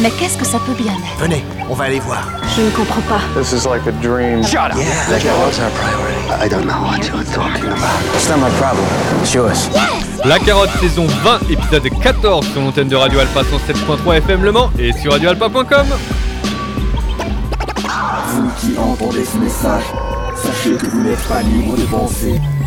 Mais qu'est-ce que ça peut bien être? Venez, on va aller voir. Je ne comprends pas. This is like a dream. Shut up. Yeah, that was our priority? I don't know what you're talking about. It's not my problem. It's yours. La Carotte saison 20, épisode 14 sur l'antenne de Radio Alpha 107.3 FM Le Mans et sur radioalpha.com. Vous qui entendez ce message, sachez que vous n'êtes pas libre de penser,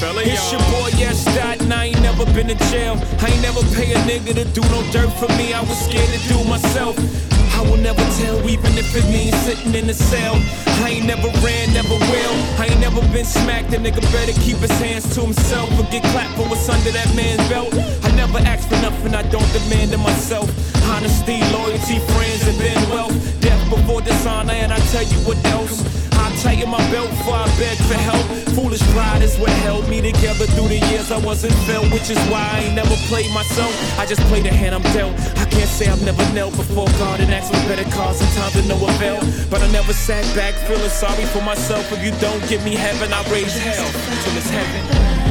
Rockefeller, it's your boy, yes, that. And I ain't never been in jail. I ain't never pay a nigga to do no dirt for me. I was scared to do myself. I will never tell, even if it means sitting in a cell. I ain't never ran, never will. I ain't never been smacked. A nigga better keep his hands to himself or get clapped for what's under that man's belt. I never ask for nothing, I don't demand it myself. Honesty, loyalty, friends, and then wealth. Death before dishonor, and I tell you what else. I tighten my belt before I beg for help. Foolish pride is what held me together through the years I wasn't felt, which is why I ain't never played myself. I just play the hand I'm dealt. I can't say I've never knelt before God and asked for better cause, sometimes no avail. But I never sat back feeling sorry for myself. If you don't give me heaven, I raise hell till it's heaven.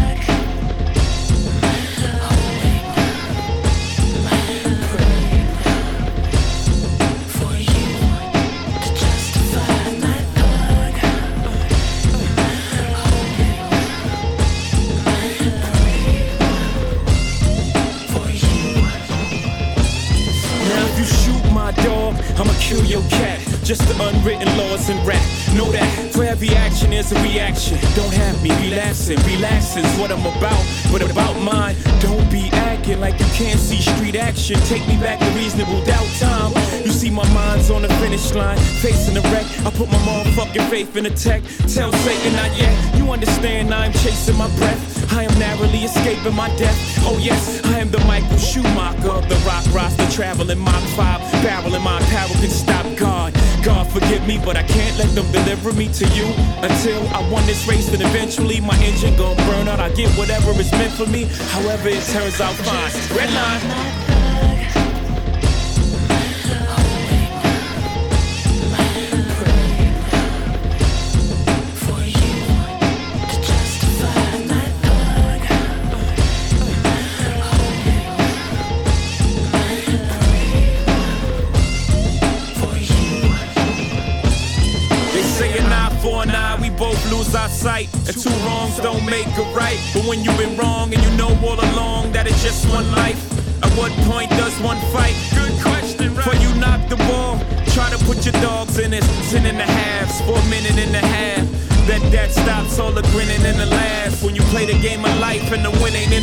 Every action is a reaction. Don't have me relapsing. Relaxing's what I'm about, but about mine. Don't be acting like you can't see street action. Take me back to reasonable doubt time. You see my mind's on the finish line, facing the wreck. I put my motherfucking faith in the tech. Tell Satan not yet. You understand I'm chasing my breath. I am narrowly escaping my death. Oh yes, I am the Michael Schumacher of the rock roster, traveling Mach 5, barreling my power can stop God. God forgive me, but I can't let them deliver me to you until I won this race. And eventually my engine gon' burn out. I get whatever is meant for me, however it turns out fine. Red line.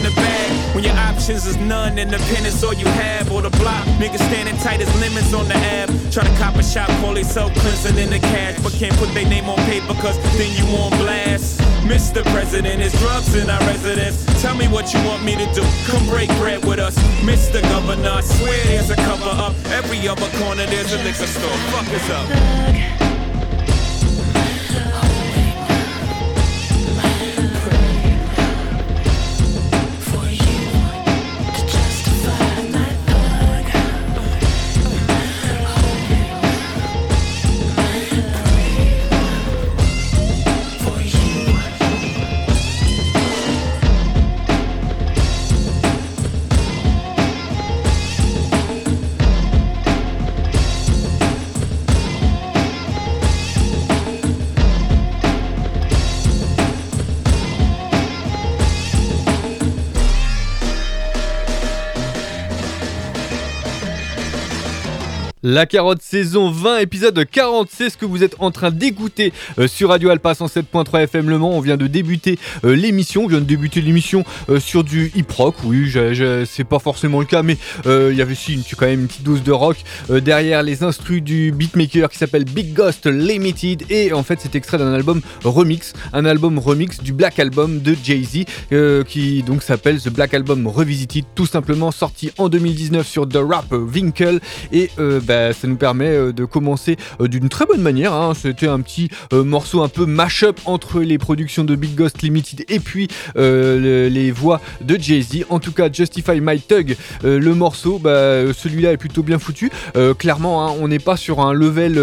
The bag. When your options is none and the pen is all you have. Or the block, niggas standing tight as lemons on the app. Try to cop a shot, call self cleansing in the cash. But can't put their name on paper cause then you on blast. Mr. President, is drugs in our residence. Tell me what you want me to do. Come break bread with us. Mr. Governor, I swear there's a cover up. Every other corner there's a liquor store. Fuck us up. La carotte saison 20, épisode 40, c'est ce que vous êtes en train d'écouter euh, sur Radio Alpa 107.3 FM Le Mans. On vient de débuter euh, l'émission, on vient de débuter l'émission euh, sur du hip rock. Oui, c'est pas forcément le cas, mais il y avait aussi une, quand même une petite dose de rock derrière les instrus du beatmaker qui s'appelle Big Ghost Limited. Et en fait, c'est extrait d'un album remix, un album remix du Black Album de Jay-Z qui donc s'appelle The Black Album Revisited, tout simplement sorti en 2019 sur The Rap Winkle. Et bah, ça nous permet euh, de commencer euh, d'une très bonne manière. Hein. C'était un petit euh, morceau un peu mash-up entre les productions de Big Ghost Limited et puis les voix de Jay-Z. En tout cas, Justify My Tug, le morceau, bah, celui-là est plutôt bien foutu. clairement, hein, on n'est pas sur un level,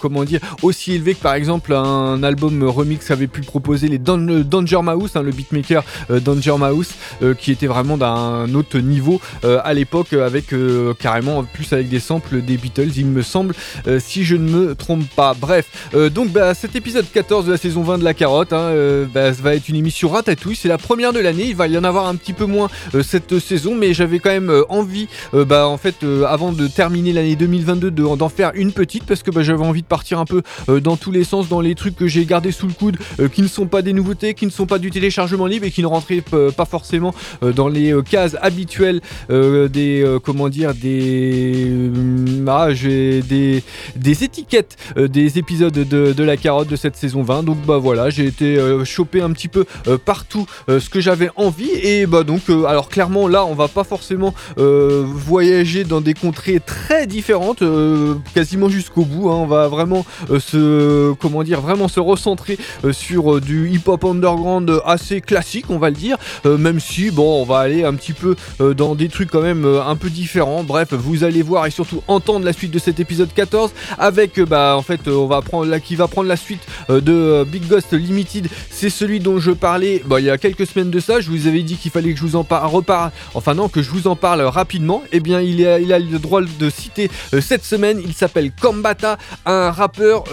comment dire, aussi élevé que par exemple un album remix avait pu proposer les Danger Mouse, hein, le beatmaker Danger Mouse, qui était vraiment d'un autre niveau à l'époque, avec carrément plus avec des samples des Beatles, il me semble, euh, si je ne me trompe pas. Bref, euh, donc bah, cet épisode 14 de la saison 20 de La Carotte, hein, euh, bah, ça va être une émission ratatouille. C'est la première de l'année. Il va y en avoir un petit peu moins cette saison, mais j'avais quand même envie, bah, en fait, avant de terminer l'année 2022, d'en faire une petite parce que bah, j'avais envie de partir un peu dans tous les sens, dans les trucs que j'ai gardés sous le coude, qui ne sont pas des nouveautés, qui ne sont pas du téléchargement libre et qui ne rentraient pas forcément dans les cases habituelles des, comment dire, des j'ai des, des étiquettes euh, des épisodes de, la carotte de cette saison 20. Donc bah voilà, j'ai été euh, chopé un petit peu euh, partout ce que j'avais envie. Et bah donc, alors clairement là, on va pas forcément voyager dans des contrées très différentes, quasiment jusqu'au bout. Hein. On va vraiment se, comment dire, vraiment se recentrer sur du hip-hop underground assez classique, on va le dire. même si bon, on va aller un petit peu dans des trucs quand même un peu différents. Bref, vous allez voir et surtout entendre la suite de cet épisode 14 avec euh, bah en fait euh, on va prendre qui va prendre la suite euh, de Big Ghost Limited. C'est celui dont je parlais bah, il y a quelques semaines de ça. Je vous avais dit qu'il fallait que je vous en parle enfin non que je vous en parle rapidement. Et eh bien il a, il le droit de citer cette semaine. Il s'appelle Kombata un rappeur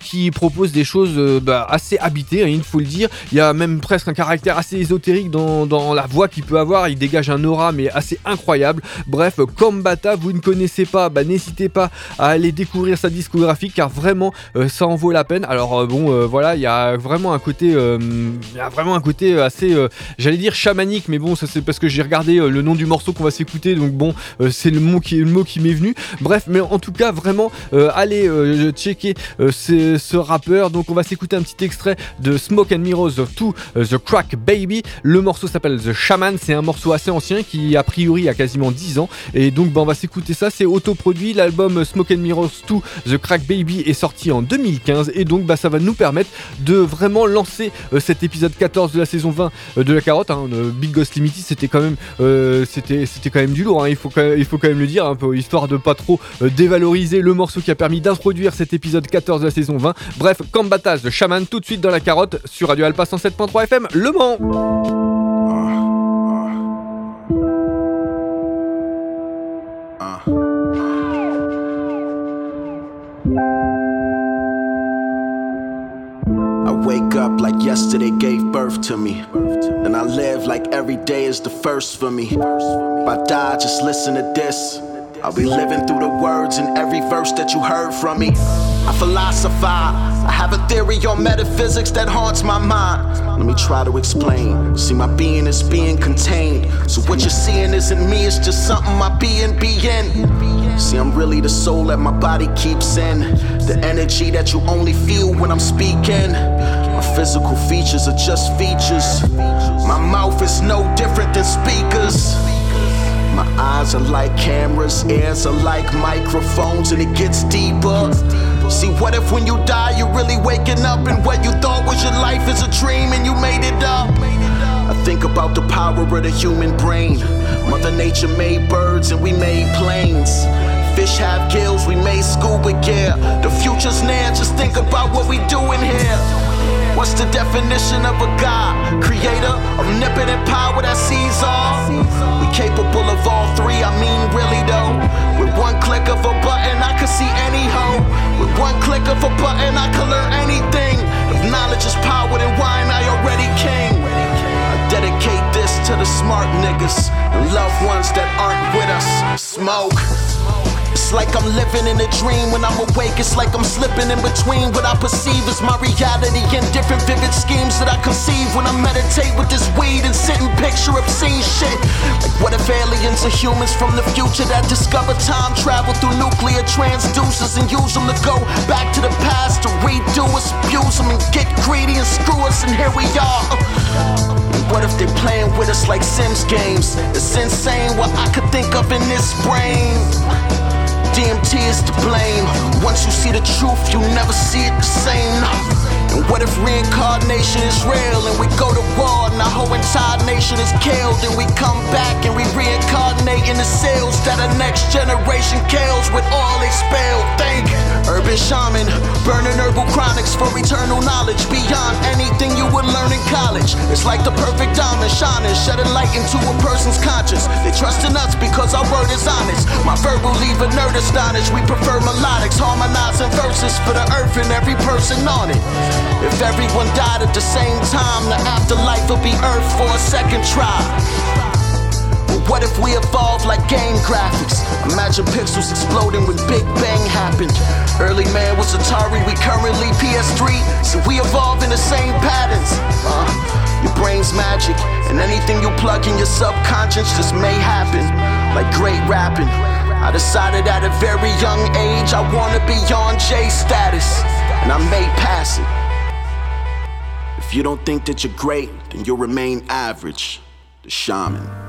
qui propose des choses bah, assez habitées hein, il faut le dire. Il y a même presque un caractère assez ésotérique dans, la voix qu'il peut avoir. Il dégage un aura mais assez incroyable. Bref Kombata vous ne connaissez pas bah, n'hésitez pas à aller découvrir sa discographie car vraiment euh, ça en vaut la peine. Alors euh, bon euh, voilà, il y a vraiment un côté y a vraiment un côté assez j'allais dire chamanique mais bon ça c'est parce que j'ai regardé le nom du morceau qu'on va s'écouter donc bon c'est le mot qui le mot qui m'est venu. Bref, mais en tout cas vraiment allez checker ce rappeur. Donc on va s'écouter un petit extrait de Smoke and Mirrors of Two The Crack Baby. Le morceau s'appelle The Shaman, c'est un morceau assez ancien qui a priori a quasiment 10 ans et donc ben, on va s'écouter ça, c'est autoproduit l'album Smoke and Mirrors 2 The Crack Baby est sorti en 2015 et donc bah, ça va nous permettre de vraiment lancer euh, cet épisode 14 de la saison 20 euh, de la carotte. Hein. Euh, Big Ghost Limited c'était quand même c'était c'était quand même du lourd. Hein. Il faut quand même, il faut quand même le dire un peu histoire de pas trop dévaloriser le morceau qui a permis d'introduire cet épisode 14 de la saison 20. Bref, Kambatas de Shaman tout de suite dans la carotte sur Radio Alpha 107.3 FM Le Mans. Wake up like yesterday gave birth to me. And I live like every day is the first for me. If I die, just listen to this. I'll be living through the words in every verse that you heard from me. I philosophize, I have a theory on metaphysics that haunts my mind. Let me try to explain. See, my being is being contained. So, what you're seeing isn't me, it's just something my being be in. See, I'm really the soul that my body keeps in. The energy that you only feel when I'm speaking. My physical features are just features. My mouth is no different than speakers. My eyes are like cameras, ears are like microphones, and it gets deeper. See, what if when you die, you're really waking up, and what you thought was your life is a dream, and you made it up? I think about the power of the human brain. Mother Nature made birds, and we made planes. Fish have gills, we made scuba gear. The future's near, just think about what we doing here. What's the definition of a God? Creator, omnipotent power that sees all. We capable of all three, I mean, really though. With one click of a button, I could see any hoe. With one click of a button, I could learn anything. If knowledge is power, then why ain't I already king? I dedicate to the smart niggas and loved ones that aren't with us. Smoke like I'm living in a dream. When I'm awake, it's like I'm slipping in between what I perceive as my reality and different vivid schemes that I conceive when I meditate with this weed and sit and picture obscene shit. Like, what if aliens are humans from the future that discover time travel through nuclear transducers and use them to go back to the past to redo us, abuse them, and get greedy and screw us, and here we are. Uh, what if they're playing with us like Sims games? It's insane what I could think of in this brain. DMT is to blame. Once you see the truth, you never see it the same. And what if reincarnation is real and we go to war and our whole entire nation is killed and we come back and we reincarnate in the cells that a next generation kills with all they spell. Think urban shaman, burning herbal chronics for eternal knowledge beyond anything you would learn in college. It's like the perfect diamond shining, shedding light into a person's conscience. They trust in us because our word is honest. My verbal leave a nerd astonished. We prefer melodics, harmonizing verses for the earth and every person on it. If everyone died at the same time, the afterlife would be Earth for a second try. But what if we evolve like game graphics? Imagine pixels exploding when Big Bang happened. Early man was Atari, we currently PS3, so we evolve in the same patterns. Uh, your brain's magic, and anything you plug in your subconscious just may happen. Like great rapping. I decided at a very young age I wanna be on J status, and I may pass it. If you don't think that you're great, then you'll remain average. The shaman.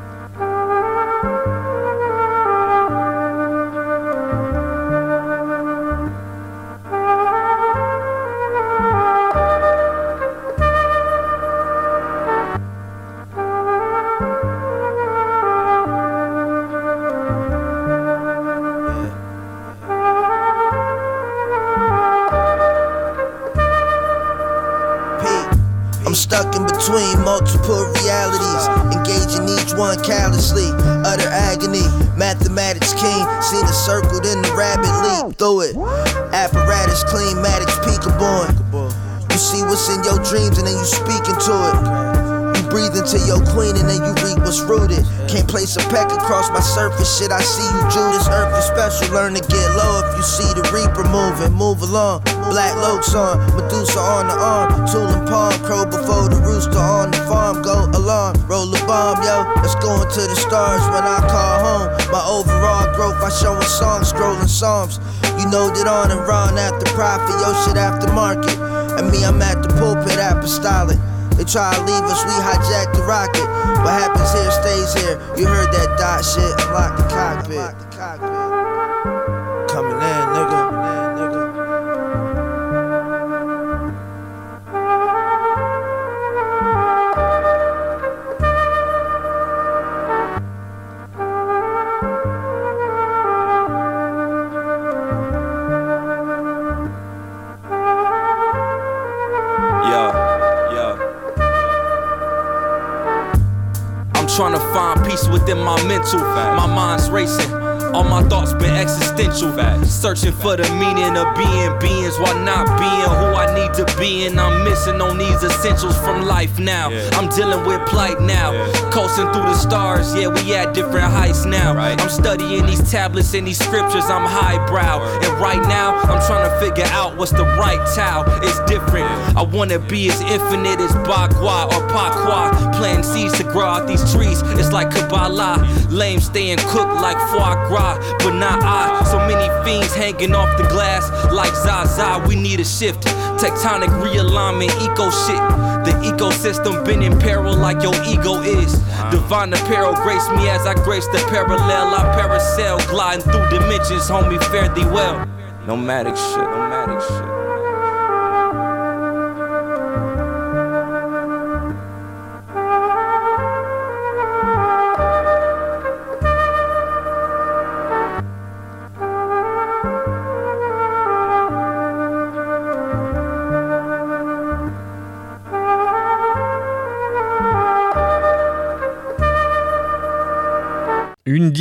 See what's in your dreams and then you speak into it You breathe into your queen and then you reap what's rooted. Can't place a peck across my surface, shit. I see you, Judas. Earth is special, learn to get low if you see the reaper moving. Move along, black lokes on, Medusa on the arm, tool and palm, crow before the rooster on the farm. Go alarm, roll a bomb, yo. Let's go into the stars when I call home. My overall growth, I showing songs, scrolling psalms. You know that on and run after profit, yo shit after market. And me, I'm at the pulpit apostolic. They try to leave us, we hijack the rocket. What happens here stays here. You heard that dot shit, unlock the cockpit. Peace within my mental. My mind's racing. All my thoughts been existential. Searching for the meaning of being beings while not being who I need to be. And I'm missing on these essentials from life now. Yeah. I'm dealing with plight now. Yeah. Coasting through the stars, yeah, we at different heights now. Right. I'm studying these tablets and these scriptures, I'm highbrow. And right now, I'm trying to figure out what's the right Tao. It's different. I wanna be as infinite as Bagua or Pakwa. Planting seeds to out these trees. It's like Kabbalah. Lame staying cooked like foie gras but not I. So many fiends hanging off the glass like Zaza. We need a shift, tectonic realignment, eco shit. The ecosystem been in peril like your ego is. Divine apparel grace me as I grace the parallel. I parasail, gliding through dimensions, homie, fare thee well. Nomadic shit, nomadic shit.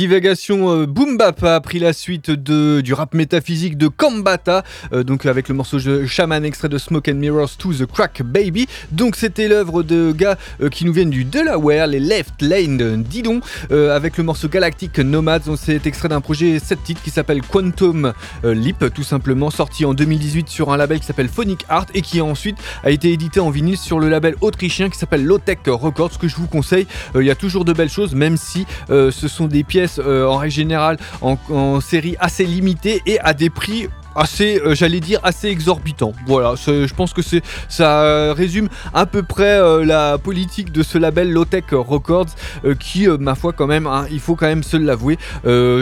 Divagation euh, boom bap a pris la suite de, du rap métaphysique de Kambata, euh, donc avec le morceau Shaman extrait de Smoke and Mirrors to the Crack Baby. Donc c'était l'œuvre de gars euh, qui nous viennent du Delaware, les Left Lane Didon, avec le morceau Galactic Nomads. C'est extrait d'un projet 7 titres qui s'appelle Quantum Leap, tout simplement, sorti en 2018 sur un label qui s'appelle Phonic Art et qui ensuite a été édité en vinyle sur le label autrichien qui s'appelle Low Tech Records, que je vous conseille. Il y a toujours de belles choses, même si ce sont des pièces euh, en règle générale en, en série assez limitée et à des prix assez, euh, j'allais dire, assez exorbitant. Voilà, je pense que c'est, ça résume à peu près euh, la politique de ce label Low Tech Records, euh, qui, ma foi, quand même, hein, il faut quand même se l'avouer,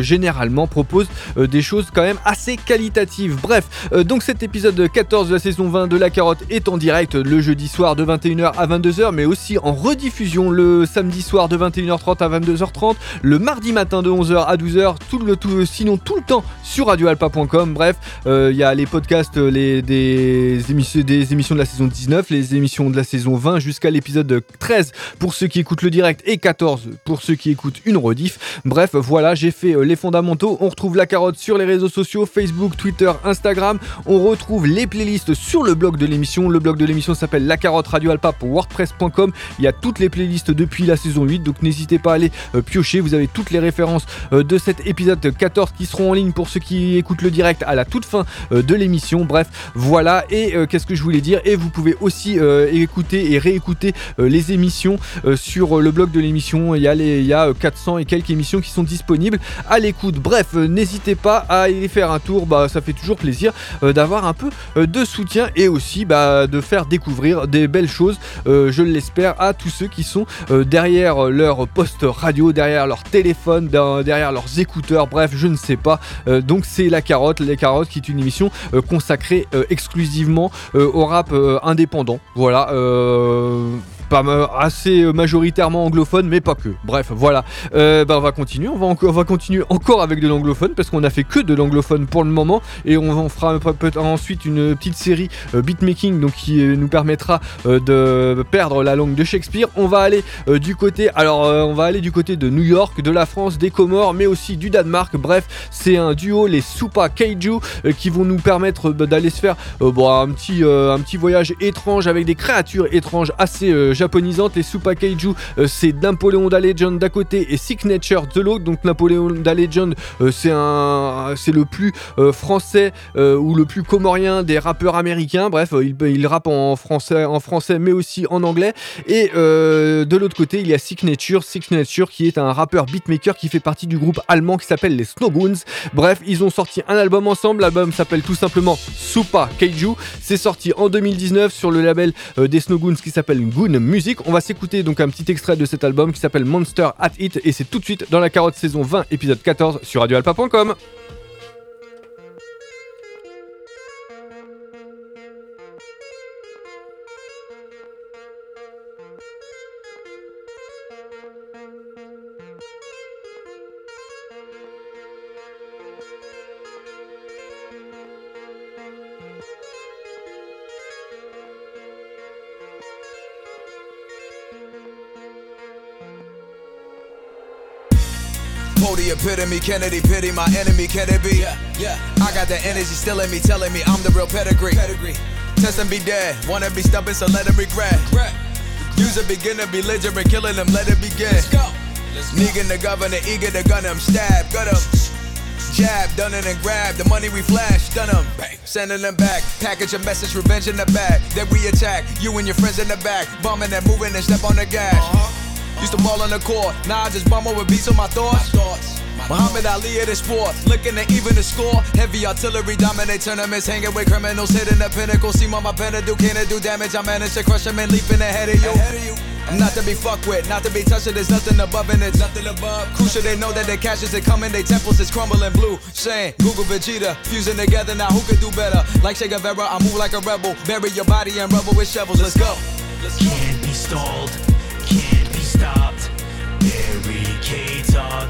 généralement propose des choses quand même assez qualitatives. Bref, donc cet épisode 14 de la saison 20 de La Carotte est en direct le jeudi soir de 21h à 22h, mais aussi en rediffusion le samedi soir de 21h30 à 22h30, le mardi matin de 11h à 12h, tout le tout, sinon tout le temps sur radioalpa.com. Bref, euh, il y a les podcasts les, des, émissions, des émissions de la saison 19, les émissions de la saison 20 jusqu'à l'épisode 13 pour ceux qui écoutent le direct et 14 pour ceux qui écoutent une rediff. Bref, voilà, j'ai fait euh, les fondamentaux. On retrouve la carotte sur les réseaux sociaux, Facebook, Twitter, Instagram. On retrouve les playlists sur le blog de l'émission. Le blog de l'émission s'appelle La Carotte Radio Alpa pour WordPress.com. Il y a toutes les playlists depuis la saison 8, donc n'hésitez pas à aller euh, piocher. Vous avez toutes les références de cet épisode 14 qui seront en ligne pour ceux qui écoutent le direct à la toute fin euh, de l'émission. Bref, voilà. Et euh, qu'est-ce que je voulais dire? Et vous pouvez aussi euh, écouter et réécouter les émissions sur le blog de l'émission. Il y, a les, il y a 400 et quelques émissions qui sont disponibles à l'écoute. Bref, n'hésitez pas à aller faire un tour. Bah, ça fait toujours plaisir d'avoir un peu de soutien et aussi bah, de faire découvrir des belles choses, je l'espère, à tous ceux qui sont derrière leur poste radio, derrière leur téléphone, derrière leurs écouteurs. Bref, je ne sais pas. donc c'est la carotte, les carottes qui une émission euh, consacrée euh, exclusivement euh, au rap indépendant. Voilà pas assez majoritairement anglophone, mais pas que. Bref, voilà. bah, on va continuer. On va, on va continuer encore avec de l'anglophone parce qu'on a fait que de l'anglophone pour le moment et on, fera peut-être ensuite une petite série beatmaking donc qui nous permettra de perdre la langue de Shakespeare. On va aller du côté, alors on va aller du côté de New York, de la France, des Comores, mais aussi du Danemark. Bref, c'est un duo, les Supa Kaiju, qui vont nous permettre bah, d'aller se faire euh, bon, un, petit, euh, un petit voyage étrange avec des créatures étranges assez euh, japonisantes. Les Super Kaiju, c'est Napoléon da Legend d'un côté et Signature de l'autre. Donc Napoléon da Legend, c'est un, c'est le plus français ou le plus comorien des rappeurs américains. Bref, il, rappe en français, en français, mais aussi en anglais. Et de l'autre côté, il y a Signature, Signature qui est un rappeur beatmaker qui fait partie du groupe allemand qui s'appelle les Snowboons. Bref, ils ont sorti un album ensemble. L'album s'appelle tout simplement Supa Keiju. C'est sorti en 2019 sur le label euh, des Snowgoons qui s'appelle Goon Music. On va s'écouter donc un petit extrait de cet album qui s'appelle Monster at It et c'est tout de suite dans la carotte saison 20 épisode 14 sur radioalpa.com. Kennedy pity, my enemy, can it be? Yeah, yeah. I got the energy still in me, telling me I'm the real pedigree. pedigree. Test and be dead, wanna be stubborn, so let him regret. regret. Use a beginner, belligerent, killing them, let it begin. Let's go. Let's go. Negan the governor, eager to gun him, stab, gut him. Jab, done it and grab the money we flash, done them. Bang. Sending them back, package a message, revenge in the bag. Then we attack, you and your friends in the back, bombing and moving and step on the gas. Uh-huh. Used to ball on the court, now I just bumble over beats on my thoughts. My thoughts. Muhammad Ali at the sport, looking to even the score. Heavy artillery dominate tournaments, hanging with criminals, hitting the pinnacle. See what my pen do, can it do damage? I manage to crush them and leaping ahead of you. Ahead of you. Not to be fucked with, not to be touched, there's nothing above and it's nothing above. Crucial, they know that the caches that come in, they temples is crumbling blue. Shane, Google Vegeta, fusing together now, who could do better? Like Che Guevara, I move like a rebel, bury your body and rubble with shovels, let's go. Can't be stalled, can't be stopped. Barricades are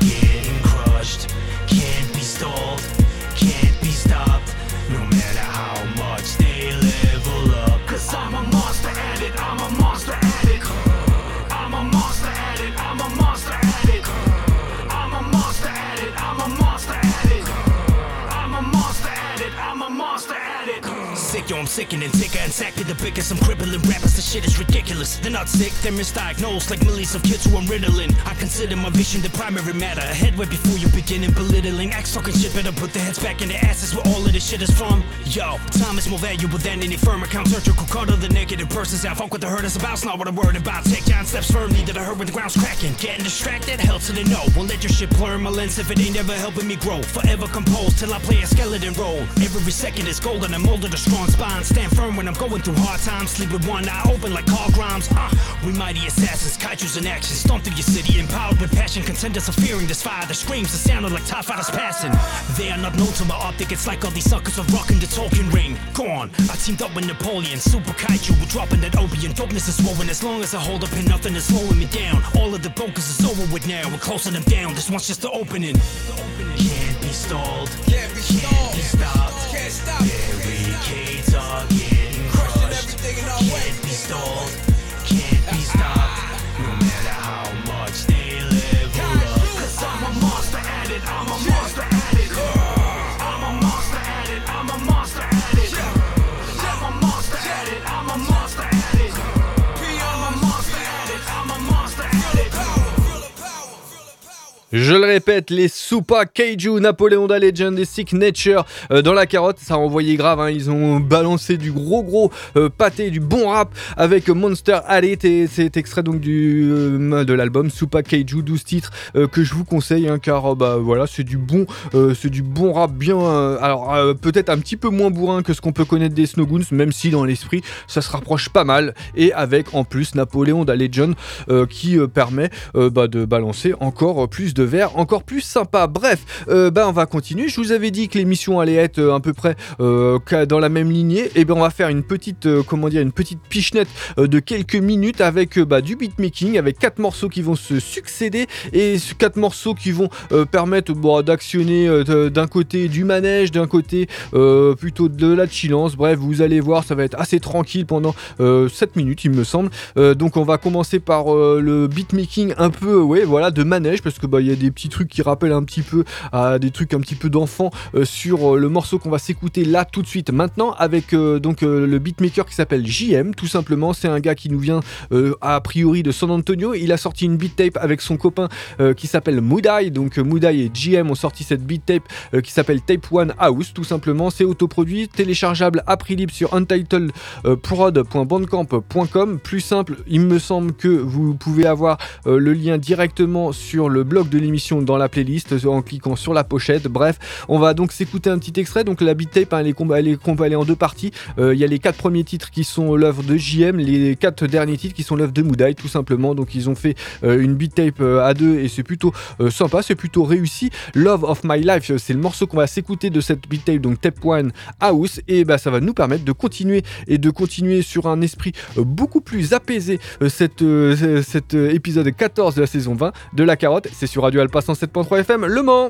yo, I'm sickening. Sicker and be the biggest. I'm crippling rappers, the shit is ridiculous. They're not sick, they're misdiagnosed like millions of kids who I'm riddling. I consider my vision the primary matter. A headway before you begin and belittling. Acts talking shit, better put their heads back in their asses where all of this shit is from. Yo, time is more valuable than any firm account. Surgical cut of the negative persons out. Fuck what the hurt is about, it's not what I'm worried about. Take giant steps firmly that I heard when the ground's cracking. Getting distracted, hell to the no. Won't let your shit blur my lens if it ain't ever helping me grow. Forever composed till I play a skeleton role. Every second is golden, I'm molded a strong spine. Stand firm when I'm going through hard times. Sleep with one eye open like Carl Grimes. Uh, we mighty assassins, kaijus in action. Stomp through your city, empowered with passion. Contenders are fearing this fire. The screams that sounded like TIE fighters passing. They are not known to my optic, it's like all these suckers are rocking the talking ring. Gone. I teamed up with Napoleon, super kaiju. We're dropping that opium. Dopeness is swollen as long as I hold up and nothing is slowing me down. All of the brokers is over with now. We're closing them down. This one's just the opening. Can't be stalled. Can't be stalled. Can't be stopped. Can't stop. Are Can't be stalled. Can't be stopped. Je le répète, les Supa Kaiju, Napoléon da Legend et Signature euh, dans la carotte, ça a envoyé grave, hein, ils ont balancé du gros gros euh, pâté, du bon rap avec Monster Alley. C'est extrait donc du, euh, de l'album Supa Kaiju, 12 titres que je vous conseille hein, car bah voilà c'est du bon c'est du bon rap bien alors peut-être un petit peu moins bourrin que ce qu'on peut connaître des Snowgoons même si dans l'esprit ça se rapproche pas mal. Et avec en plus Napoléon da Legend qui permet bah, de balancer encore plus de encore plus sympa. Bref, euh, bah, on va continuer. Je vous avais dit que l'émission allait être euh, à peu près euh, dans la même lignée. Et ben on va faire une petite, euh, comment dire, une petite pichenette de quelques minutes avec bah, du beatmaking, avec quatre morceaux qui vont se succéder et quatre morceaux qui vont permettre bon, d'actionner d'un côté du manège, d'un côté plutôt de la chillance. Bref, vous allez voir, ça va être assez tranquille pendant euh, 7 minutes, il me semble. Donc on va commencer par le beatmaking un peu, ouais, voilà, de manège parce que bah y a des petits trucs qui rappellent un petit peu à des trucs un petit peu d'enfant euh, sur euh, le morceau qu'on va s'écouter là tout de suite. Maintenant avec euh, donc le beatmaker qui s'appelle JM, tout simplement, c'est un gars qui nous vient a priori de San Antonio. Il a sorti une beat tape avec son copain qui s'appelle Moodai. Donc Moodai et JM ont sorti cette beat tape qui s'appelle Tape One House, tout simplement. C'est autoproduit, téléchargeable à prix libre sur Untitled euh, prod.bandcamp.com. Plus simple, il me semble que vous pouvez avoir le lien directement sur le blog de l'émission dans la playlist en cliquant sur la pochette. Bref, on va donc s'écouter un petit extrait. Donc la beat tape, hein, elle, est comb- elle est en deux parties. Euh, Il y a les quatre premiers titres qui sont l'œuvre de JM, les quatre derniers titres qui sont l'œuvre de Moodai, tout simplement. Donc ils ont fait euh, une beat tape euh, à deux et c'est plutôt sympa, c'est plutôt réussi. Love of My Life, c'est le morceau qu'on va s'écouter de cette beat tape, donc Tape One House, et bah ça va nous permettre de continuer et de continuer sur un esprit beaucoup plus apaisé cet épisode 14 de la saison 20 de La Carotte. C'est sur Radio Alpha 107.3 FM Le Mans.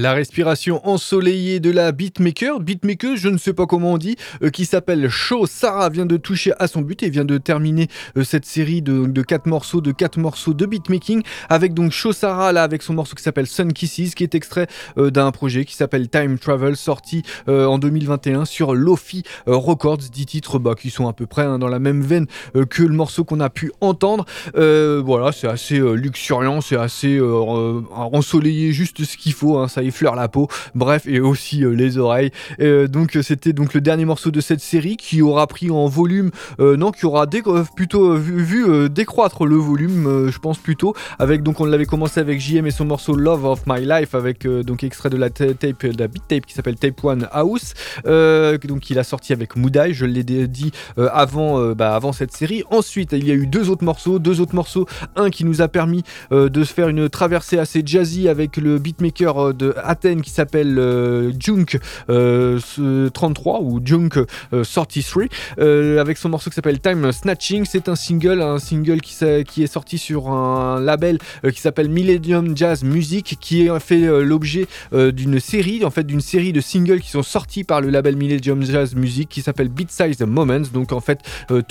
La respiration ensoleillée de la beatmaker, beatmaker, je ne sais pas comment on dit, euh, qui s'appelle Show Sarah vient de toucher à son but et vient de terminer euh, cette série de, de 4 morceaux de quatre morceaux de beatmaking. Avec donc Show Sarah là avec son morceau qui s'appelle Sun Kisses qui est extrait euh, d'un projet qui s'appelle Time Travel sorti en 2021 sur Lofi Records, 10 titres bah, qui sont à peu près hein, dans la même veine que le morceau qu'on a pu entendre. Voilà, c'est assez luxuriant, c'est assez ensoleillé, juste ce qu'il faut, hein, ça effleure la peau, bref, et aussi euh, les oreilles. Euh, donc euh, c'était donc le dernier morceau de cette série qui aura pris en volume, non, qui aura plutôt vu, décroître le volume, je pense plutôt, avec donc on l'avait commencé avec JM et son morceau Love of My Life, avec donc extrait de la ta- tape, de la beat tape qui s'appelle Tape One House, donc il a sorti avec Moodai, je l'ai dit avant, bah, avant cette série. Ensuite, il y a eu deux autres morceaux, deux autres morceaux, un qui nous a permis de se faire une traversée assez jazzy avec le beatmaker de Athènes qui s'appelle euh, Junk euh, ce 33 ou Junk euh, 33 euh, avec son morceau qui s'appelle Time Snatching. C'est un single, un single qui, qui est sorti sur un label euh, qui s'appelle Millennium Jazz Music qui a fait euh, l'objet euh, d'une série, en fait d'une série de singles qui sont sortis par le label Millennium Jazz Music qui s'appelle Beat Size Moments. Donc en fait, euh,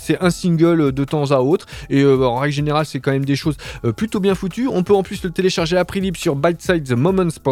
c'est un single de temps à autre et euh, en règle générale, c'est quand même des choses euh, plutôt bien foutues. On peut en plus le télécharger à prix libre sur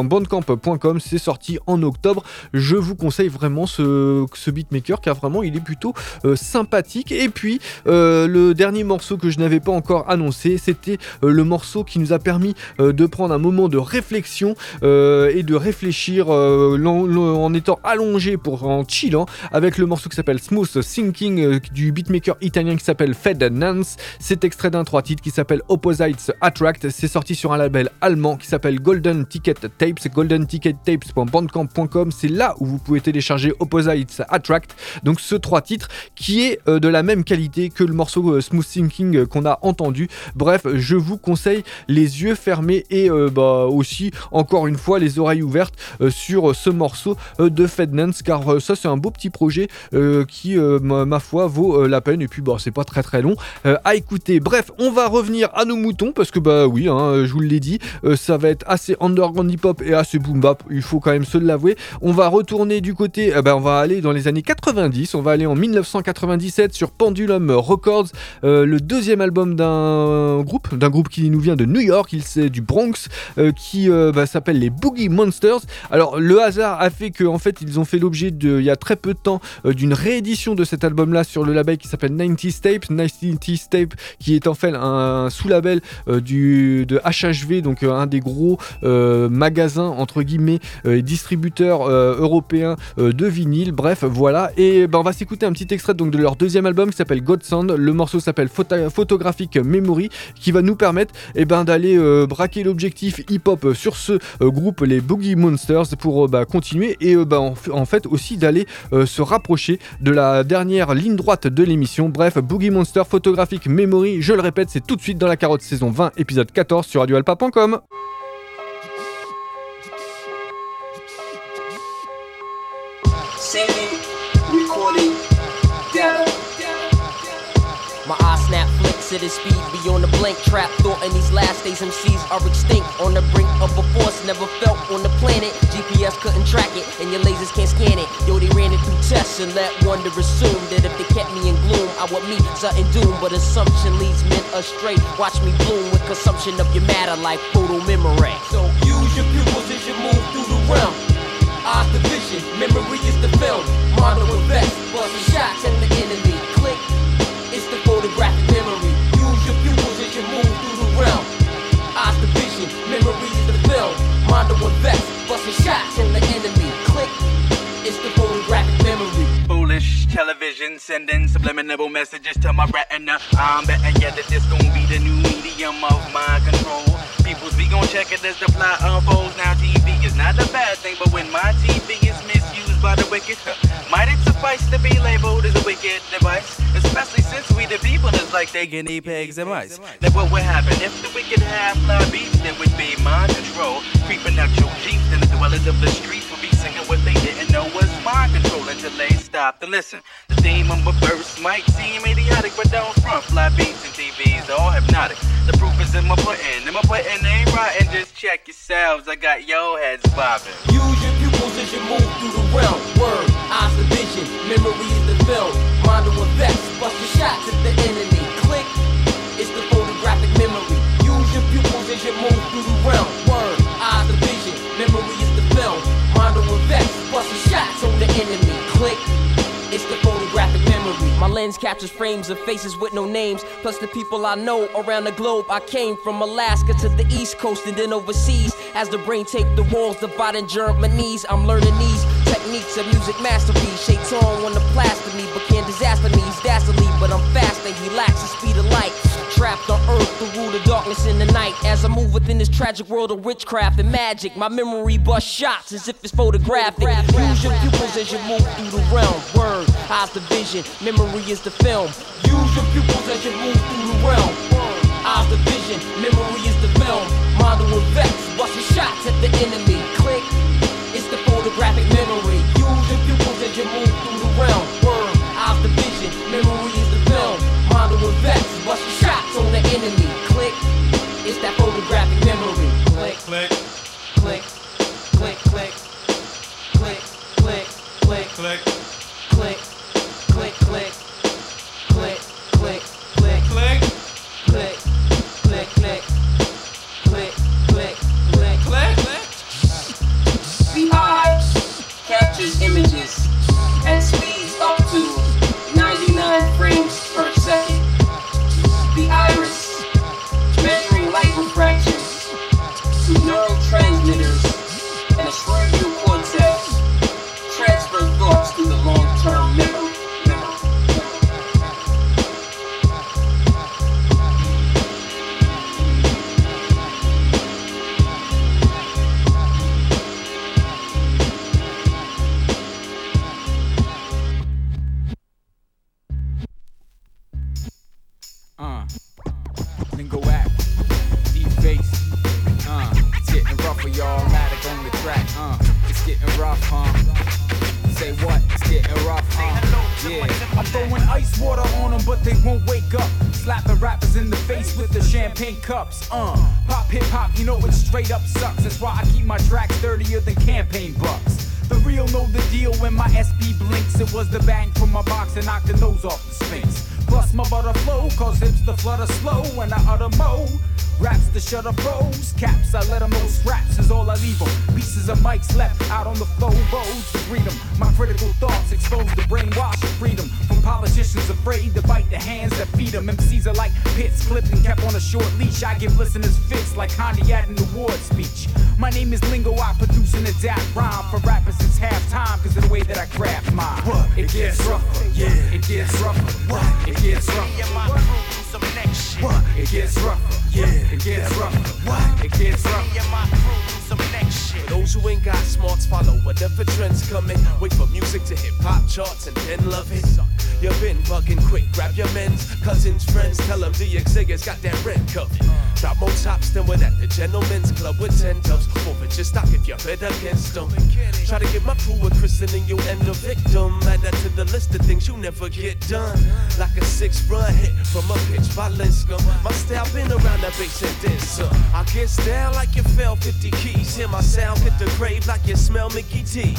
bitesizemoments.bandcamp.com. C'est sorti en octobre. Je vous conseille vraiment ce, ce beatmaker car vraiment il est plutôt euh, sympathique. Et puis euh, le dernier morceau que je n'avais pas encore annoncé, c'était euh, le morceau qui nous a permis de prendre un moment de réflexion et de réfléchir l'en- en étant allongé pour en chillant avec le morceau qui s'appelle Smooth Thinking du beatmaker italien qui s'appelle Fed Nance. C'est extrait d'un trois titres qui s'appelle Opposites Attract. C'est sorti sur un label allemand qui s'appelle Golden Ticket Tapes, goldenticket-tapes.bandcamp.com. C'est là où vous pouvez télécharger Opposites Attract. Donc ce trois titres qui est euh, de la même qualité que le morceau euh, Smooth Thinking euh, qu'on a entendu. Bref, je vous conseille les yeux fermés et bah, aussi encore une fois les oreilles ouvertes sur ce morceau de Fednance car ça c'est un beau petit projet qui ma, foi vaut la peine et puis bah, c'est pas très très long à écouter. Bref, on va revenir à nos moutons parce que bah oui, hein, je vous l'ai dit, ça va être assez underground hip hop et assez boom bap, il faut quand même se l'avouer. On va retourner du côté, euh, bah, on va aller dans les années 90, on va aller en 1997 sur Pendulum Records, euh, le deuxième album d'un groupe, d'un groupe qui nous vient de New York, il c'est du Bronx, euh, qui euh, bah, s'appelle les Boogie Monsters. Alors le hasard a fait que en fait ils ont fait l'objet de, il y a très peu de temps d'une réédition de cet album-là sur le label qui s'appelle 90 Tape, 90 Tape qui est en fait un sous-label du de HHV, donc un des gros euh, entre guillemets euh, et distributeurs euh, européens euh, de vinyle. Bref, voilà. Et ben on va s'écouter un petit extrait de leur deuxième album qui s'appelle God Sound. Le morceau s'appelle Photo- Photographic Memory, qui va nous permettre eh ben d'aller braquer l'objectif hip-hop sur ce groupe, les Boogie Monsters, pour bah, continuer et bah, en, fait aussi d'aller se rapprocher de la dernière ligne droite de l'émission. Bref, Boogie Monster Photographic Memory, je le répète, c'est tout de suite dans la carotte saison 20, épisode 14 sur radioalpa.com. snap flicks at his speed beyond the blink trap. Thought in these last days MCs are extinct on the brink of a force never felt on the planet. GPS couldn't track it and your lasers can't scan it. Yo, they ran it through tests and let wonder assume that if they kept me in gloom, I would meet sudden doom. But assumption leads men astray. Watch me bloom with consumption of your matter like photo memory. So use your pupils as you move through the realm. Eyes the vision, memory is the film. Mono invest, busting shots at the Television sending subliminal messages to my retina. I'm betting yeah that this gon' be the new medium of mind control. Peoples, we gon' check it as the plot unfolds. Now TV is not a bad thing, but when my TV is misused by the wicked, might it suffice to be labeled as a wicked device? Especially since we the people is like they guinea pigs and mice. Then what would happen if the wicked have fly beats? There would be mind control, creeping out your jeeps, and the dwellers of the streets mind control until they stopped to listen. The theme of my verse might seem idiotic, but don't front. Fly beats and TVs all hypnotic. The proof is in my pudding, and my pudding ain't rotten. Just check yourselves. I got your heads bobbing. Use your pupils as you move through the realm. Word, eyes the vision, memory is the film. Mind to invest, bust the shots at the enemy. Click, it's the photographic memory. Use your pupils as you move through the realm. It's the photographic memory. My lens captures frames of faces with no names. Plus the people I know around the globe. I came from Alaska to the East Coast and then overseas. As the brain taped the walls, dividing Germany's. I'm learning these techniques of music mastery. Shaitan wanna plaster me, but can't disaster me. He's dastardly, but I'm faster. He lacks the speed of light. Trapped on earth to rule the darkness in the night. As I move within this tragic world of witchcraft and magic, my memory bust shots as if it's photographic. Use your pupils as you move through the realm. Word, eyes the vision, memory is the film. Use your pupils as you move through the realm. Eyes the vision, memory is the film. Mind to invest, bust your shots at the enemy. Uh, pop hip hop, you know it straight up sucks. That's why I keep my tracks dirtier than campaign bucks. The real know the deal when my SP blinks. It was the bang from my box and knocked the nose off the sphinx. Plus my butter flow, cause hips the flutter slow when I utter mo. Raps the shutter pros, caps I let let 'em know scraps is all I leave leave 'em. Pieces of mics left out on the flow roads to freedom. My critical thoughts expose the brainwash of freedom. From politicians afraid to bite the hands that feed 'em. MCs are like pits clipped and kept on a short leash. I give listeners fits like Kanye at an award speech. My name is Lingo, I produce an adapt rhyme for rappers. It's halftime cause of the way that I craft mine. What? It gets rougher, yeah. It gets rougher. What? It kids rock. What? It gets rougher. Yeah, it gets rougher. What? It gets rougher. For those who ain't got smarts, follow whatever trends coming. Wait for music to hit pop charts and then love it. You've been bugging quick, grab your men's, cousins, friends, tell them DXA's got that rent covered. Drop more tops than we're at the gentleman's club with 10 tubs. Forfeit your stock if you're bet against them. Try to get my crew a christening, you end a victim. Add that to the list of things you never get done. Like a six run hit from a pitch by My style been around that base and some. I get down like you fell 50 keys. Hear my sound hit the grave like you smell Mickey T's.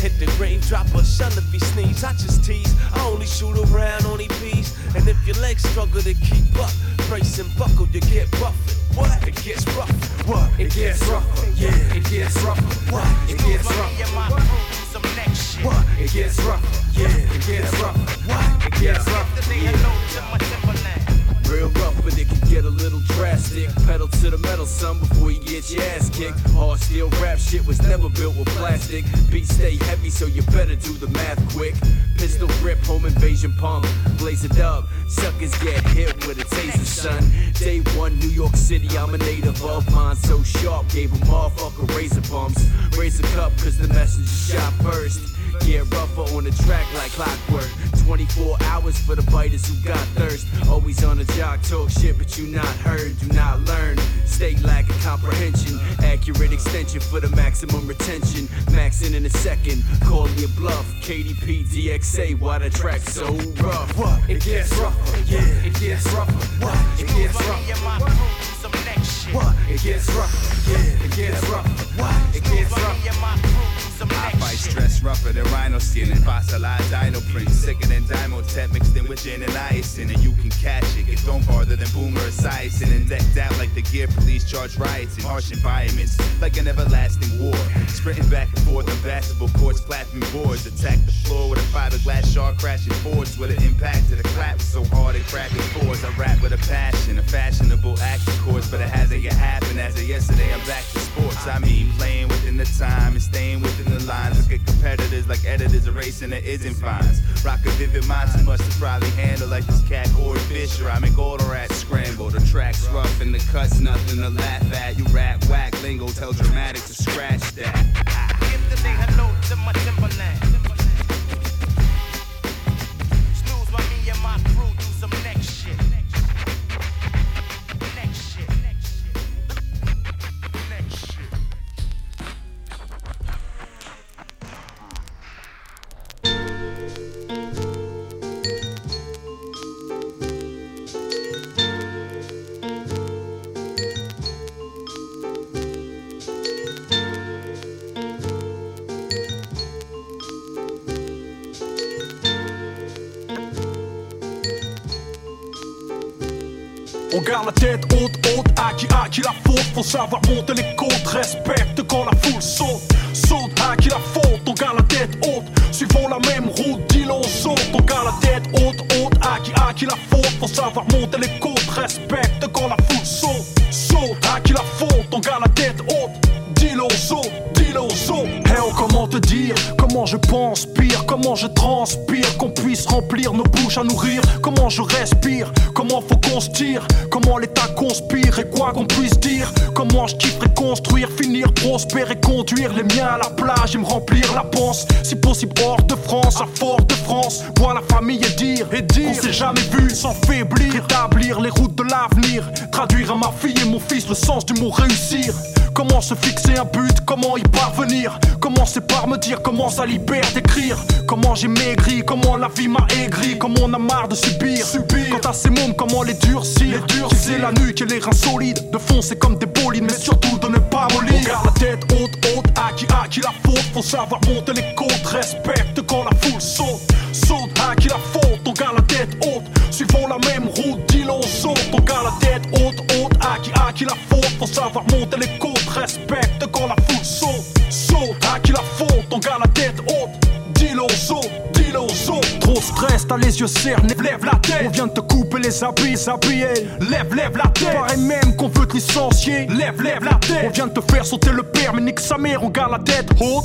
Hit the grave, drop a shun if he sneeze. I just tease. I only shoot around on EPs. And if your legs struggle to keep up, brace and buckle, you get buffeted. What? It gets rough. What? It gets rougher. Yeah, it gets rougher. What? It gets rougher. What? It gets rougher. Yeah, it gets rougher. What? It gets rougher. Yeah. Real rough, but it can get a little drastic. Pedal to the metal, son, before you get your ass kicked. Hard steel rap shit was never built with plastic. Beats stay heavy, so you better do the math quick. Pistol grip, home invasion pump. Blaze it up, suckers get hit with a taser, son. Day one, New York City, I'm a native of mine. So sharp, gave a motherfucker razor bumps. A cup, cause the messenger shot first. Get rougher on the track like clockwork. 24 hours for the biters who got thirst. Always on the jock, talk shit, but you not heard, do not learn. State lack of comprehension. Accurate extension for the maximum retention. Maxing in a second, call me a bluff. KDP DXA, why the track so rough? What? It gets rougher. Yeah, it gets rougher. What? It gets rougher. What? It gets rougher. Yeah, it gets rougher. What? It gets rougher. I fight stress rougher than rhino skin and fossilized dino prints. Sicker than dimo tech mixed in with gin and ice, And you can catch it, get thrown farther than boomer sizing. And decked out like the gear police charge riots in harsh environments. Like an everlasting war. Sprinting back and forth on basketball courts, clapping boards. Attack the floor with a fiberglass shard crashing boards. With an impact to the clap so hard it cracking fours. I rap with a passion, a fashionable action course, but it has a yet happened as of yesterday. I'm back to sports. I mean, playing within the time and staying within the lines. Look at competitors like editors erasing the isn't fines. Rock a vivid mind too much to probably handle like this cat Corey Fisher. I make all the rats scramble. The track's rough and the cuts nothing to laugh at. You rap whack lingo, tell dramatic to scratch that. hello to my Timberland. On garde la tête haute, haute, à qui a qui la faute? Faut savoir monter les côtes, respecte quand la foule saute. Saute, à qui la faute, on garde la tête haute. Suivons la même route, dis-le aux autres. On garde la tête haute, haute, à qui a qui la faute? Faut savoir stress, t'as les yeux cernés, lève la tête. On vient de te couper les habits, habillés Lève, lève la tête. Paraît même qu'on veut te licencier. Lève, lève la tête. On vient de te faire sauter le permis, nique sa mère On garde la tête haute,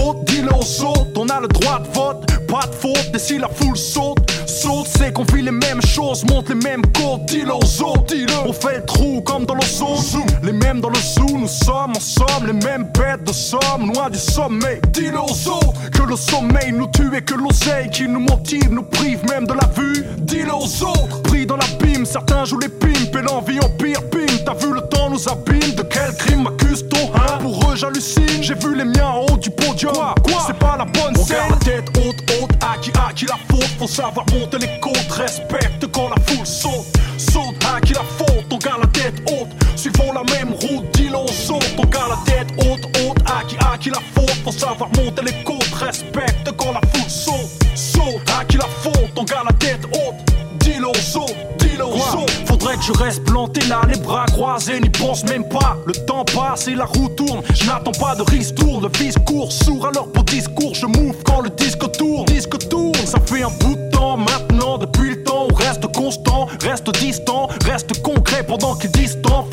haute, dis-le aux autres On a le droit de vote, pas de faute Et si la foule saute, saute C'est qu'on vit les mêmes choses, monte les mêmes côtes Dis-le aux autres, dis-le On fait le trou comme dans l'ozone Les mêmes dans le zoo, nous sommes en somme Les mêmes bêtes de somme, loin du sommet. Dis-le aux autres que le sommeil nous tue Et que l'oseille qui nous motive nous prive même de la vue. Dis-le aux autres, pris dans l'abîme Certains jouent les pimps et l'envie empire pim T'as vu le temps nous abîme, de quel crime m'accuse-t-on hein? Pour eux j'hallucine, j'ai vu les miens en haut du podium. Quoi, Quoi C'est pas la bonne scène. On garde la tête haute, haute, à qui a qui la faute? Faut savoir monter les côtes, respecte quand la foule saute. Saute, à qui la faute, on garde la tête haute. Suivons la même route, dis-le aux autres On garde la tête haute, haute, à qui a qui la faute Faut savoir monter les côtes, respecte quand la foule saute. Saute, à qui la faute, on garde la tête haute. Dis-le aux autres, dis-le aux autres Que je reste planté là, les bras croisés N'y pense même pas, le temps passe et la roue tourne. Je n'attends pas de ristourne, le vice court Sourd alors pour discours, je move quand le disque tourne. Disque tourne, ça fait un bout de temps maintenant. Depuis le temps, on reste constant, reste distant Reste concret pendant qu'ils distant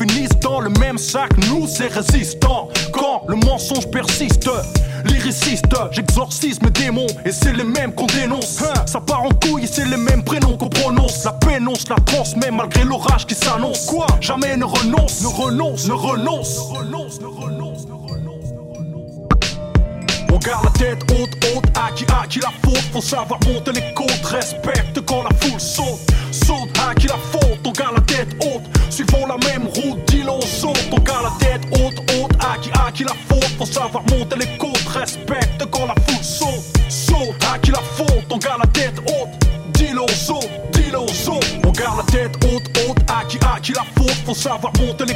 le même sac, nous c'est résistant. Quand le mensonge persiste Lyriciste, j'exorcise mes démons Et c'est les mêmes qu'on dénonce. Ça part en couille et c'est les mêmes prénoms qu'on prononce. La pénonce la transmet malgré l'orage qui s'annonce. Quoi? Jamais ne renonce, ne renonce, ne renonce, ne renonce, ne renonce, on garde la tête haute, haute, à qui a qui la faute. Faut savoir monter les côtes, respecte quand la foule saute. Saute, à qui qui la faute Faut savoir monter les côtes, respecte quand la foule saute Saute, à qui la faute, on garde la tête haute. Dis-le aux autres, dis-le aux autres On garde la tête haute, haute, à qui a qui la faute Faut savoir monter les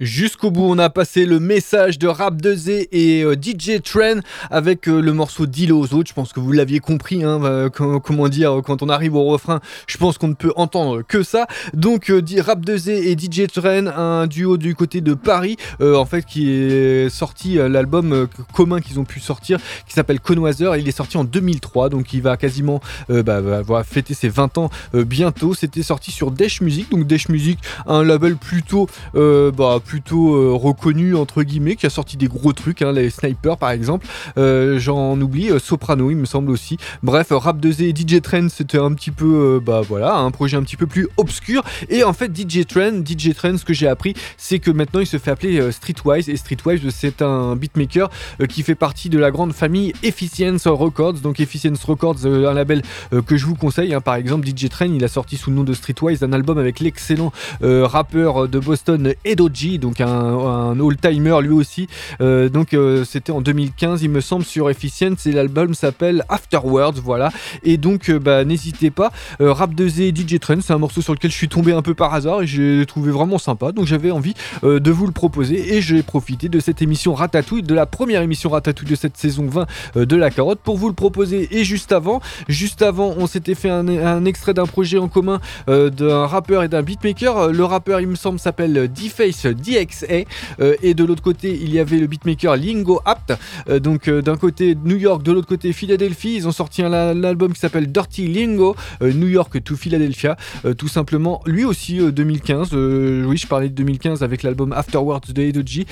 Jusqu'au bout, on a passé le message de Rap 2Z et euh, DJ Tren avec euh, le morceau Deal aux autres. Je pense que vous l'aviez compris, hein, euh, com- comment dire, quand on arrive au refrain, je pense qu'on ne peut entendre que ça. Donc, Rap 2Z et DJ Tren, un duo du côté de Paris, en fait, qui est sorti l'album commun qu'ils ont pu sortir, qui s'appelle Connoisseur. Il est sorti en 2003, donc il va quasiment bah, fêter ses 20 ans bientôt. C'était sorti sur Dash Music, donc Dash Music, un label plutôt, bah, plutôt euh, reconnu entre guillemets, qui a sorti des gros trucs, hein, les Snipers par exemple. Euh, J'en oublie, euh, Soprano, il me semble aussi. Bref, Rap 2Z et DJ Trend, c'était un petit peu, bah voilà, un projet un petit peu plus obscur. Et en fait, DJ Trend, DJ Trend, ce que j'ai appris, c'est que maintenant il se fait appeler Streetwise. Et Streetwise, c'est un beatmaker qui fait partie de la grande famille Efficience Records. Donc Efficience Records, un label que je vous conseille. hein. Par exemple, DJ Train, il a sorti sous le nom de Streetwise un album avec l'excellent rappeur de Boston Edoji, donc un, un all-timer lui aussi. Euh, donc euh, c'était en 2015, il me semble, sur Efficience et l'album s'appelle Afterwards, voilà. Et donc euh, bah, n'hésitez pas. Rap 2Z et DJ Train, c'est un morceau sur lequel je suis tombé un peu par hasard et j'ai trouvé vraiment sympa. Donc j'avais envie de vous le proposer et j'ai profité de cette émission Ratatouille, de la première émission Ratatouille de cette saison 20 euh, de la carotte pour vous le proposer. Et juste avant, juste avant, on s'était fait un, extrait d'un projet en commun d'un rappeur et d'un beatmaker. Le rappeur, il me semble, s'appelle D-Face DXA euh, et de l'autre côté, il y avait le beatmaker Lingo Apt. Euh, donc euh, d'un côté New York, de l'autre côté Philadelphie. Ils ont sorti un, album qui s'appelle Dirty Lingo, New York to Philadelphia, tout simplement. Lui aussi euh, 2015. euh, oui, je parlais de 2015 avec l'album Afterwards de Edoji,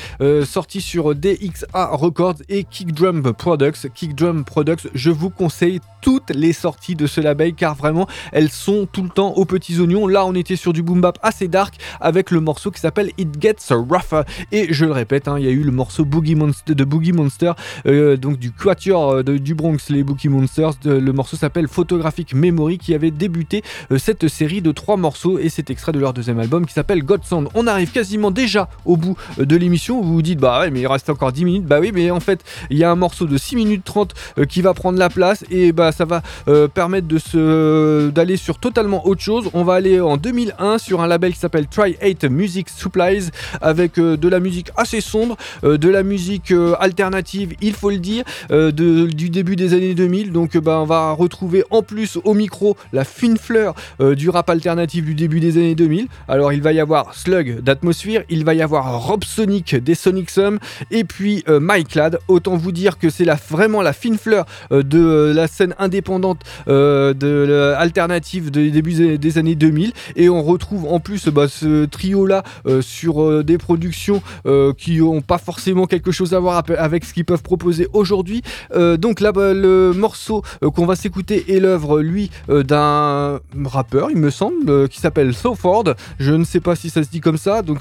sorti sur DXA Records et Kick Drum Products. Kick Drum Products, je vous conseille toutes les sorties de ce label car vraiment elles sont tout le temps aux petits oignons. Là, on était sur du boom bap assez dark avec le morceau qui s'appelle It Gets Rougher. Et je le répète, hein, il y a eu le morceau Boogie Monster de Boogie Monster, euh, donc du Quatuor euh, du Bronx, les Boogie Monsters. Le morceau s'appelle Photographic Memory qui avait débuté euh, cette série de trois morceaux et c'est extrait de leur deuxième album qui s'appelle God Sound. On arrive quasiment déjà au bout de l'émission. Vous vous dites, bah ouais, mais il reste encore 10 minutes. Bah oui, mais en fait, il y a un morceau de 6 minutes 30 euh, qui va prendre la place et bah ça va euh, permettre d'aller sur totalement autre chose. On va aller en 2001 sur un label qui s'appelle Try 8 Music Supplies avec euh, de la musique assez sombre, euh, de la musique alternative, il faut le dire, du début des années 2000. Donc bah, on va retrouver en plus au micro la fine fleur du rap alternatif du début des années 2000. Alors il va y avoir Slug d'Atmosphere, il va y avoir Rob Sonic des Sonic Sum et puis Ladd. Autant vous dire que c'est vraiment la fine fleur de la scène indépendante euh, de euh, alternative des débuts des- années 2000 et on retrouve en plus bah, ce trio là sur euh, des productions euh, qui ont pas forcément quelque chose à voir avec ce qu'ils peuvent proposer aujourd'hui. Euh, donc là bah, le morceau euh, qu'on va s'écouter est l'œuvre lui euh, d'un rappeur il me semble euh, qui s'appelle Soford. Je ne sais pas si ça se dit comme ça. Donc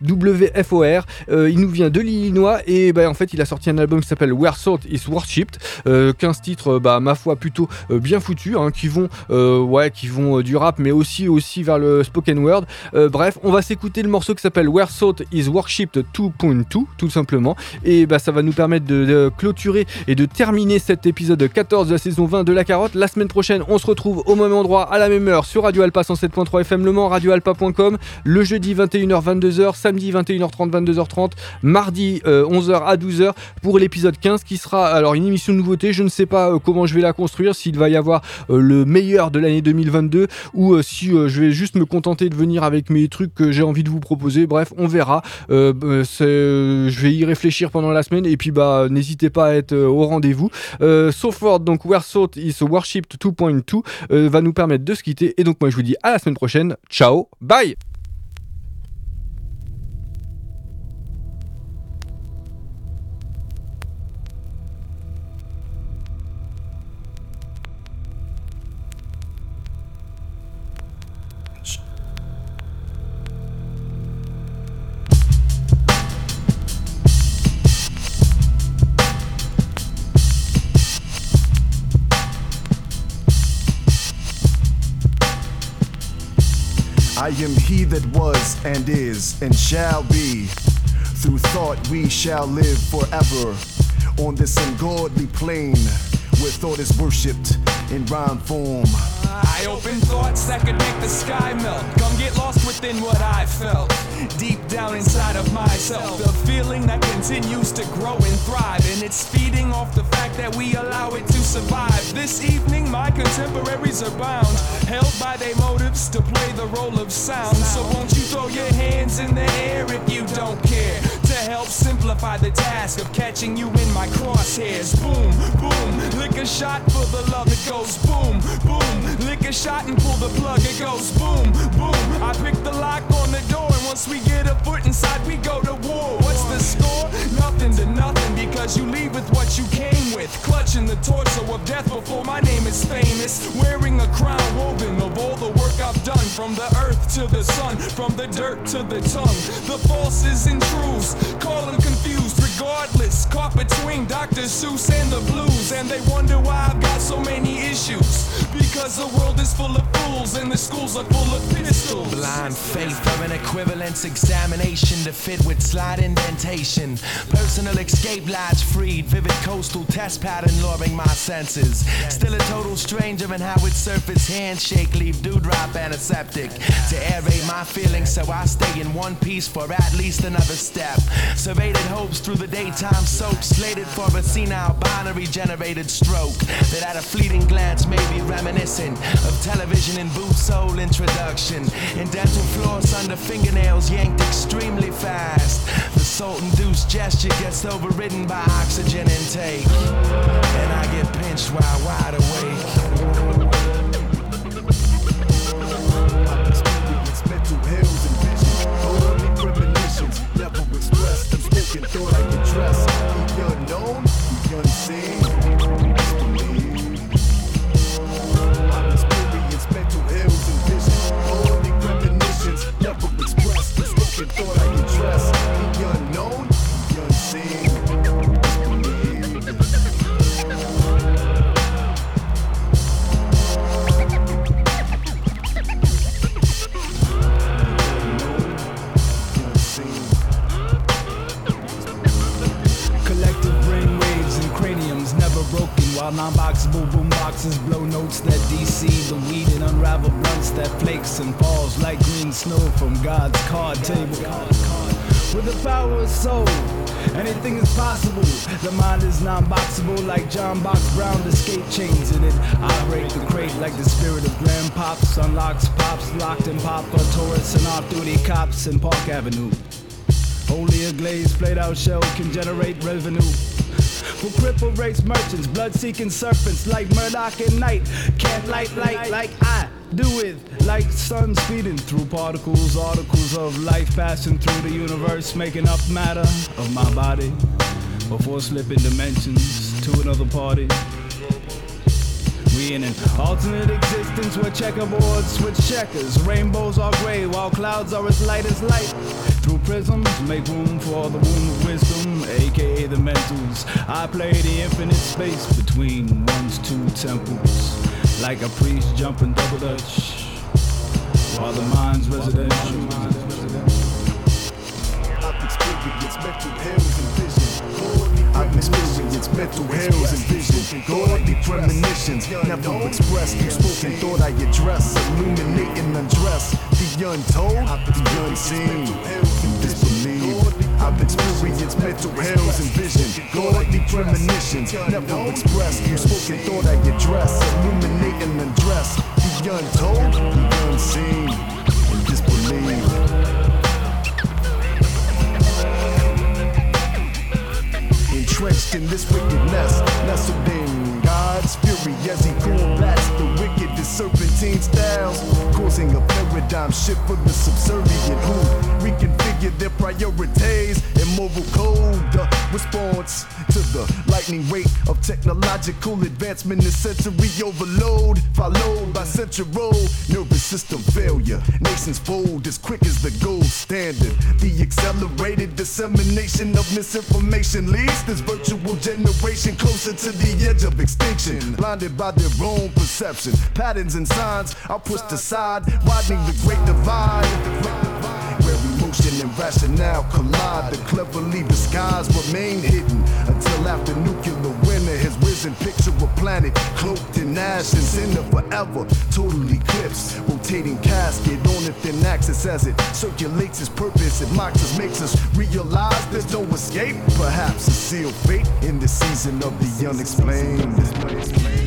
T-H-A-W-F-O-R Euh, il nous vient de l'Illinois. Et bah, en fait il a sorti un album qui s'appelle Where Salt is Worshipped euh, 15 titres euh, bah, ma foi plutôt euh, bien foutus hein, qui vont euh, ouais qui vont euh, du rap mais aussi aussi vers le spoken word bref on va s'écouter le morceau qui s'appelle Where Salt is Worshipped 2.2, tout simplement. Et bah, ça va nous permettre de, clôturer et de terminer cet épisode 14 de la saison 20 de La Carotte. La semaine prochaine, on se retrouve au même endroit, à la même heure, sur Radio Alpa 107.3 FM Le Mans, radioalpa.com, le jeudi 21h, 22h, samedi 21h30, 22h30, mardi euh, 11h à 12h pour l'épisode 15 qui sera alors une émission de nouveauté. Je ne sais pas comment je vais la construire, s'il va y avoir euh, le meilleur de l'année 2022 ou euh, si euh, je vais juste me contenter de venir avec mes trucs que j'ai envie de vous proposer. Bref, on verra. Je vais y réfléchir pendant la semaine et puis bah n'hésitez pas à être au rendez-vous. So donc Where Salt is Worshipped 2.2 euh, va nous permettre de se quitter et donc moi je vous dis à la semaine prochaine. Ciao, bye. I am he that was and is and shall be. Through thought we shall live forever on this ungodly plane where thought is worshipped in rhyme form. I open thoughts that could make the sky melt. Come get lost within what I felt. Deep down inside of myself. The feeling that continues to grow and thrive. And it's feeding off the fact that we allow it to survive. This evening, my contemporaries are bound. Held by their motives to play the role of sound. So won't you throw your hands in the air if you don't care? Help simplify the task of catching you in my crosshairs. Boom, boom. Lick a shot for the love. It goes boom, boom. Lick a shot and pull the plug. It goes boom, boom. I pick the lock on the door, and once we get a foot inside, we go to war. What's the score? Nothing to nothing because you leave with what you came with. Clutching the torso of death before my name is famous. Wearing a crown woven of all the work I've done from the earth to the sun, from the dirt to the tongue. The falses and truths, call them confused. Regardless, caught between Dr. Seuss and the blues, and they wonder why I've got so many issues. Because the world is full of fools and the schools are full of pistols. Blind faith of an equivalence examination to fit with slide indentation. Personal escape lodge freed, vivid coastal test pattern luring my senses. Still a total stranger in how its surface handshake leave dewdrop antiseptic. To aerate my feelings so I stay in one piece for at least another step. Surveyed hopes through the daytime soap, slated for a senile binary generated stroke. That at a fleeting glance may be reminiscent of television and boot soul introduction. In dental floss under fingernails yanked extremely fast. The salt induced gesture gets overridden by oxygen intake. And I get pinched while wide awake. Mental hills and vision. Only premonitions, never expressed spoken, thought I could dress. Be unknown, be unseen. Non-boxable boom boxes blow notes that DC the weed and unravel blunts that flakes and falls like green snow from God's card table. With the power of soul, anything is possible. The mind is non-boxable like John Box Brown. The skate chains in it. I break the crate like the spirit of grandpops. Unlocks pops locked in pop for tourists and off-duty cops in Park Avenue. Only a glazed played out shell can generate revenue. For crippled race merchants, blood seeking serpents like Murdoch at night. Can't light light like I do with like sun speeding through particles, articles of life passing through the universe, making up matter of my body before slipping dimensions to another party. We in an alternate existence where checkerboards switch checkers. Rainbows are gray while clouds are as light as light. Prisms, make room for the womb of wisdom, aka the mentals. I play the infinite space between one's two temples. Like a priest jumping double dutch. While the mind's residential. experienced mental hills and vision. I've experienced mental hills and vision. Godly premonitions, never expressed. You spoken, thought I address. Illuminating undress. The untold, the unseen. You disbelieve. I've experienced mental hills and vision. Godly premonitions, never expressed. You spoken, thought I address. Illuminating undress. The untold, the unseen. And disbelieve. In this wickedness, nestled God's fury as he combats the wicked, serpentine styles, causing a paradigm shift for the subservient who reconfigure their priorities and moral code. The response to the lightning rate of technological advancement is sensory overload, followed by central nervous system failure. Nations fold as quick as the gold standard. The accelerated dissemination of misinformation leads this virtual generation closer to the edge of extinction. Blinded by their own perception, patterns and signs are pushed aside, widening the great divide. Emotion and rationale collide, the cleverly disguised remain hidden until after nuclear winter has risen. Picture a planet cloaked in ash and cinder forever, total eclipse. Rotating casket on a thin axis as it circulates its purpose. It mocks us, makes us realize there's no escape. Perhaps a sealed fate in the season of the unexplained.